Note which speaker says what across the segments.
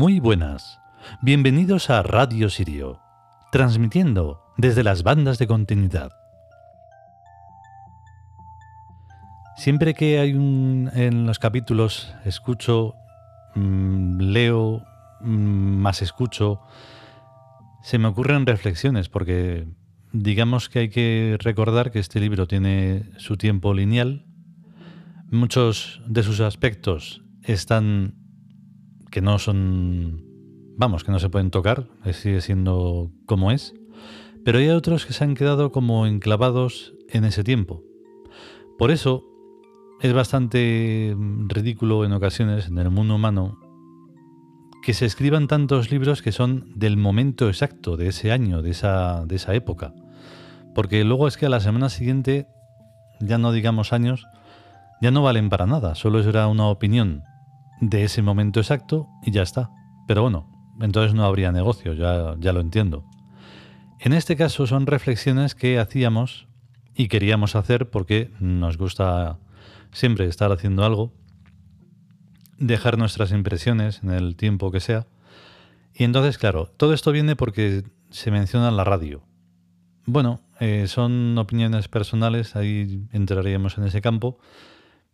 Speaker 1: Muy buenas. Bienvenidos a Radio Sirio, transmitiendo desde las bandas de continuidad. Siempre que hay un en los capítulos escucho, mm, leo, mm, más escucho, se me ocurren reflexiones porque digamos que hay que recordar que este libro tiene su tiempo lineal. Muchos de sus aspectos están que no son, vamos, que no se pueden tocar, sigue siendo como es, pero hay otros que se han quedado como enclavados en ese tiempo. Por eso es bastante ridículo en ocasiones en el mundo humano que se escriban tantos libros que son del momento exacto de ese año, de esa, de esa época. Porque luego es que a la semana siguiente, ya no digamos años, ya no valen para nada, solo era una opinión de ese momento exacto y ya está. Pero bueno, entonces no habría negocio, ya, ya lo entiendo. En este caso son reflexiones que hacíamos y queríamos hacer porque nos gusta siempre estar haciendo algo, dejar nuestras impresiones en el tiempo que sea. Y entonces, claro, todo esto viene porque se menciona en la radio. Bueno, eh, son opiniones personales, ahí entraríamos en ese campo,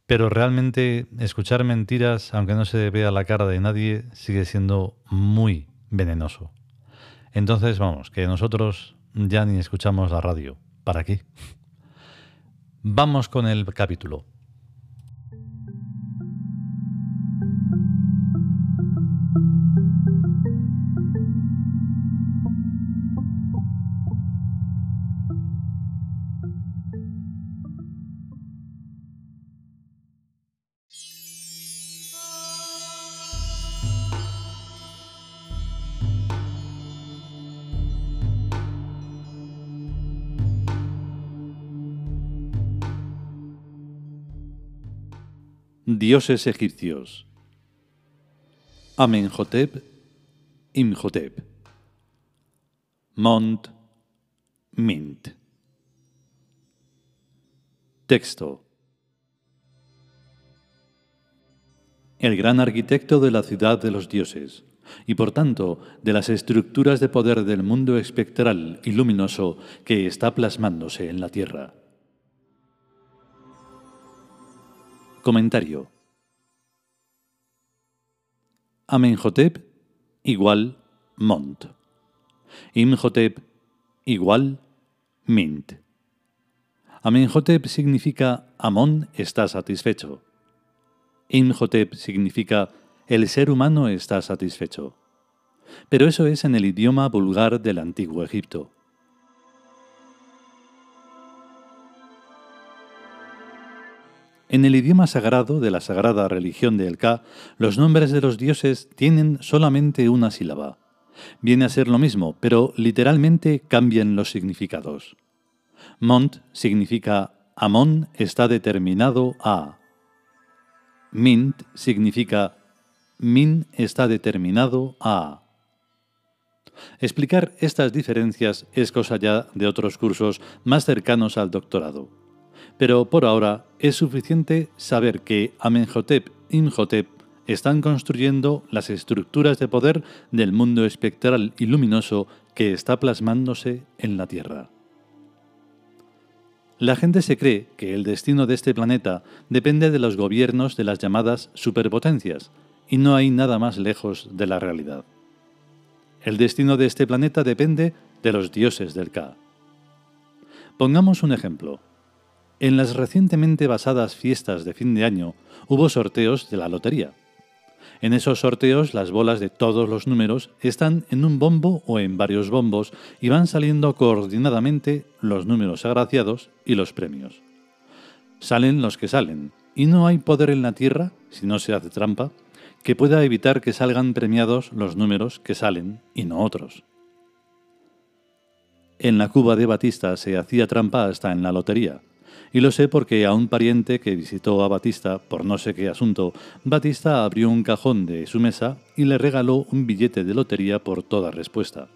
Speaker 1: pero realmente escuchar mentiras, aunque no se vea la cara de nadie, sigue siendo muy venenoso. Entonces, vamos, que nosotros ya ni escuchamos la radio. ¿Para qué? Vamos con el capítulo. Dioses egipcios. Amenhotep, Imhotep. Mont, Mint. Texto. El gran arquitecto de la ciudad de los dioses, y por tanto de las estructuras de poder del mundo espectral y luminoso que está plasmándose en la tierra. Comentario. Amenhotep igual Mont. Imhotep igual Mint. Amenhotep significa Amón está satisfecho. Imhotep significa el ser humano está satisfecho. Pero eso es en el idioma vulgar del antiguo Egipto. En el idioma sagrado de la sagrada religión de El Ka, los nombres de los dioses tienen solamente una sílaba. Viene a ser lo mismo, pero literalmente cambian los significados. Mont significa Amón está determinado a. Mint significa Min está determinado a. Explicar estas diferencias es cosa ya de otros cursos más cercanos al doctorado pero por ahora es suficiente saber que Amenhotep y Imhotep están construyendo las estructuras de poder del mundo espectral y luminoso que está plasmándose en la Tierra. La gente se cree que el destino de este planeta depende de los gobiernos de las llamadas superpotencias, y no hay nada más lejos de la realidad. El destino de este planeta depende de los dioses del Ka. Pongamos un ejemplo. En las recientemente basadas fiestas de fin de año hubo sorteos de la lotería. En esos sorteos las bolas de todos los números están en un bombo o en varios bombos y van saliendo coordinadamente los números agraciados y los premios. Salen los que salen, y no hay poder en la Tierra, si no se hace trampa, que pueda evitar que salgan premiados los números que salen y no otros. En la Cuba de Batista se hacía trampa hasta en la lotería, y lo sé porque a un pariente que visitó a Batista por no sé qué asunto, Batista abrió un cajón de su mesa y le regaló un billete de lotería por toda respuesta.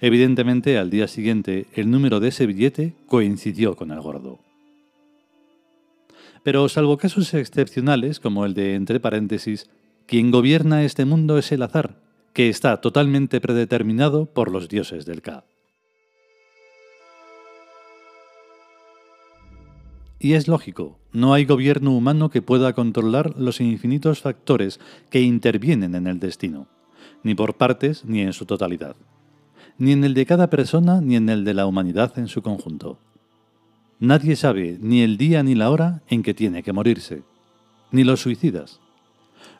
Speaker 1: Evidentemente, al día siguiente, el número de ese billete coincidió con el gordo. Pero salvo casos excepcionales, como el de entre paréntesis, quien gobierna este mundo es el azar, que está totalmente predeterminado por los dioses del Ka. Y es lógico, no hay gobierno humano que pueda controlar los infinitos factores que intervienen en el destino, ni por partes ni en su totalidad, ni en el de cada persona ni en el de la humanidad en su conjunto. Nadie sabe ni el día ni la hora en que tiene que morirse, ni los suicidas.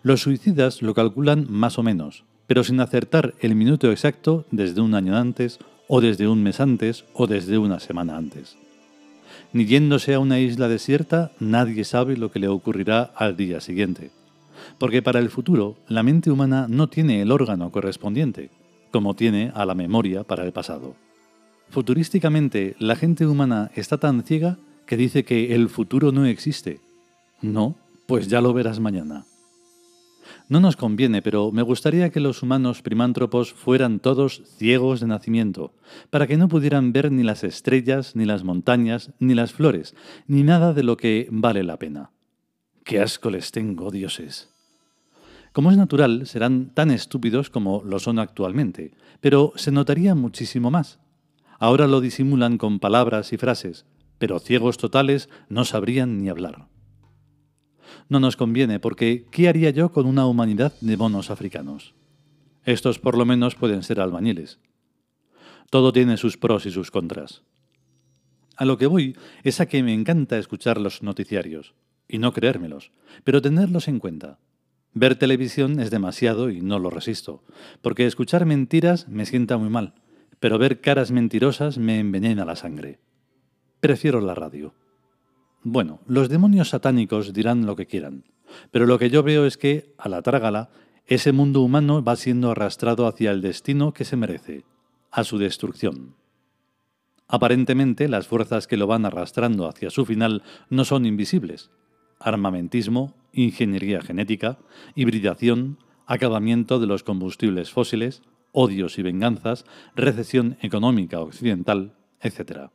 Speaker 1: Los suicidas lo calculan más o menos, pero sin acertar el minuto exacto desde un año antes, o desde un mes antes, o desde una semana antes ni yéndose a una isla desierta, nadie sabe lo que le ocurrirá al día siguiente. Porque para el futuro, la mente humana no tiene el órgano correspondiente, como tiene a la memoria para el pasado. Futurísticamente, la gente humana está tan ciega que dice que el futuro no existe. No, pues ya lo verás mañana. No nos conviene, pero me gustaría que los humanos primántropos fueran todos ciegos de nacimiento, para que no pudieran ver ni las estrellas, ni las montañas, ni las flores, ni nada de lo que vale la pena. ¡Qué asco les tengo, dioses! Como es natural, serán tan estúpidos como lo son actualmente, pero se notaría muchísimo más. Ahora lo disimulan con palabras y frases, pero ciegos totales no sabrían ni hablar no nos conviene, porque ¿qué haría yo con una humanidad de monos africanos? Estos por lo menos pueden ser albañiles. Todo tiene sus pros y sus contras. A lo que voy es a que me encanta escuchar los noticiarios, y no creérmelos, pero tenerlos en cuenta. Ver televisión es demasiado y no lo resisto, porque escuchar mentiras me sienta muy mal, pero ver caras mentirosas me envenena la sangre. Prefiero la radio. Bueno, los demonios satánicos dirán lo que quieran, pero lo que yo veo es que, a la trágala, ese mundo humano va siendo arrastrado hacia el destino que se merece, a su destrucción. Aparentemente, las fuerzas que lo van arrastrando hacia su final no son invisibles. Armamentismo, ingeniería genética, hibridación, acabamiento de los combustibles fósiles, odios y venganzas, recesión económica occidental, etc.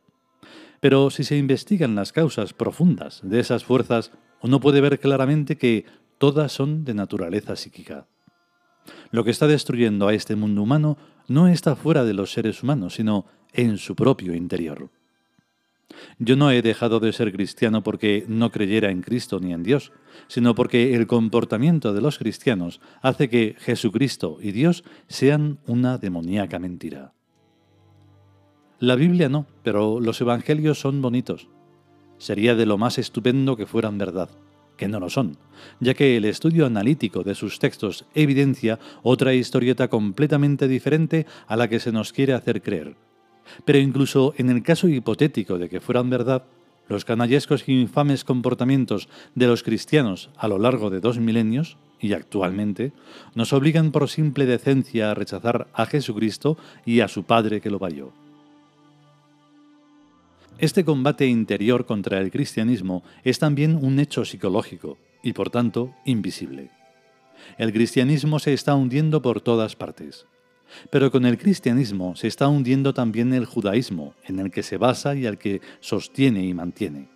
Speaker 1: Pero si se investigan las causas profundas de esas fuerzas, uno puede ver claramente que todas son de naturaleza psíquica. Lo que está destruyendo a este mundo humano no está fuera de los seres humanos, sino en su propio interior. Yo no he dejado de ser cristiano porque no creyera en Cristo ni en Dios, sino porque el comportamiento de los cristianos hace que Jesucristo y Dios sean una demoníaca mentira. La Biblia no, pero los Evangelios son bonitos. Sería de lo más estupendo que fueran verdad, que no lo son, ya que el estudio analítico de sus textos evidencia otra historieta completamente diferente a la que se nos quiere hacer creer. Pero incluso en el caso hipotético de que fueran verdad, los canallescos e infames comportamientos de los cristianos a lo largo de dos milenios, y actualmente, nos obligan por simple decencia a rechazar a Jesucristo y a su Padre que lo vayó. Este combate interior contra el cristianismo es también un hecho psicológico y por tanto invisible. El cristianismo se está hundiendo por todas partes. Pero con el cristianismo se está hundiendo también el judaísmo, en el que se basa y al que sostiene y mantiene.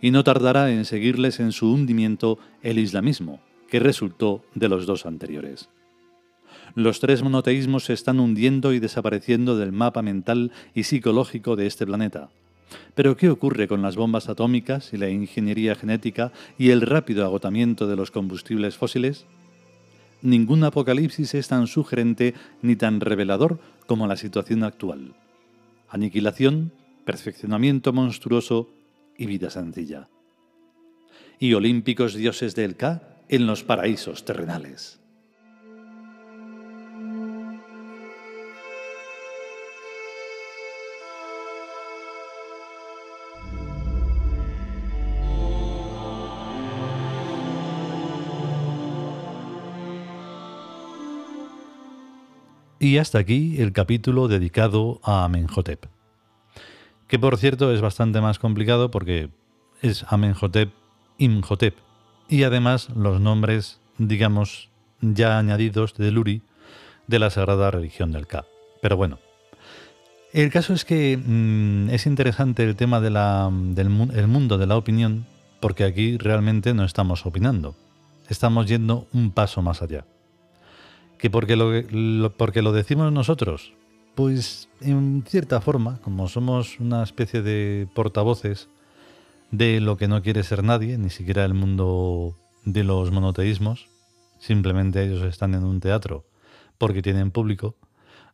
Speaker 1: Y no tardará en seguirles en su hundimiento el islamismo, que resultó de los dos anteriores. Los tres monoteísmos se están hundiendo y desapareciendo del mapa mental y psicológico de este planeta, pero ¿qué ocurre con las bombas atómicas y la ingeniería genética y el rápido agotamiento de los combustibles fósiles? Ningún apocalipsis es tan sugerente ni tan revelador como la situación actual. Aniquilación, perfeccionamiento monstruoso y vida sencilla. Y olímpicos dioses del Ka en los paraísos terrenales. Y hasta aquí el capítulo dedicado a Amenhotep. Que por cierto es bastante más complicado porque es Amenhotep, Imhotep. Y además los nombres, digamos, ya añadidos de Luri de la sagrada religión del Ka. Pero bueno, el caso es que mm, es interesante el tema del el mundo de la opinión porque aquí realmente no estamos opinando, estamos yendo un paso más allá. ¿Que porque lo, porque lo decimos nosotros? Pues en cierta forma, como somos una especie de portavoces de lo que no quiere ser nadie, ni siquiera el mundo de los monoteísmos, simplemente ellos están en un teatro porque tienen público,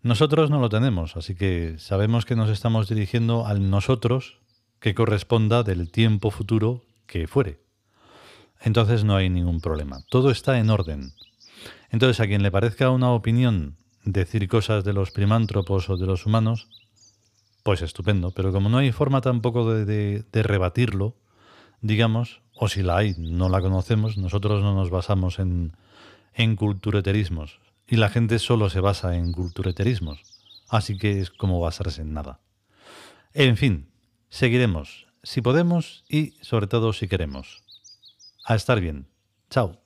Speaker 1: nosotros no lo tenemos, así que sabemos que nos estamos dirigiendo al nosotros que corresponda del tiempo futuro que fuere. Entonces no hay ningún problema, todo está en orden. Entonces, a quien le parezca una opinión decir cosas de los primántropos o de los humanos, pues estupendo, pero como no hay forma tampoco de, rebatirlo, digamos, o si la hay, no la conocemos, nosotros no nos basamos en, en cultureterismos, y la gente solo se basa en cultureterismos, así que es como basarse en nada. En fin, seguiremos, si podemos y sobre todo si queremos. A estar bien. Chao.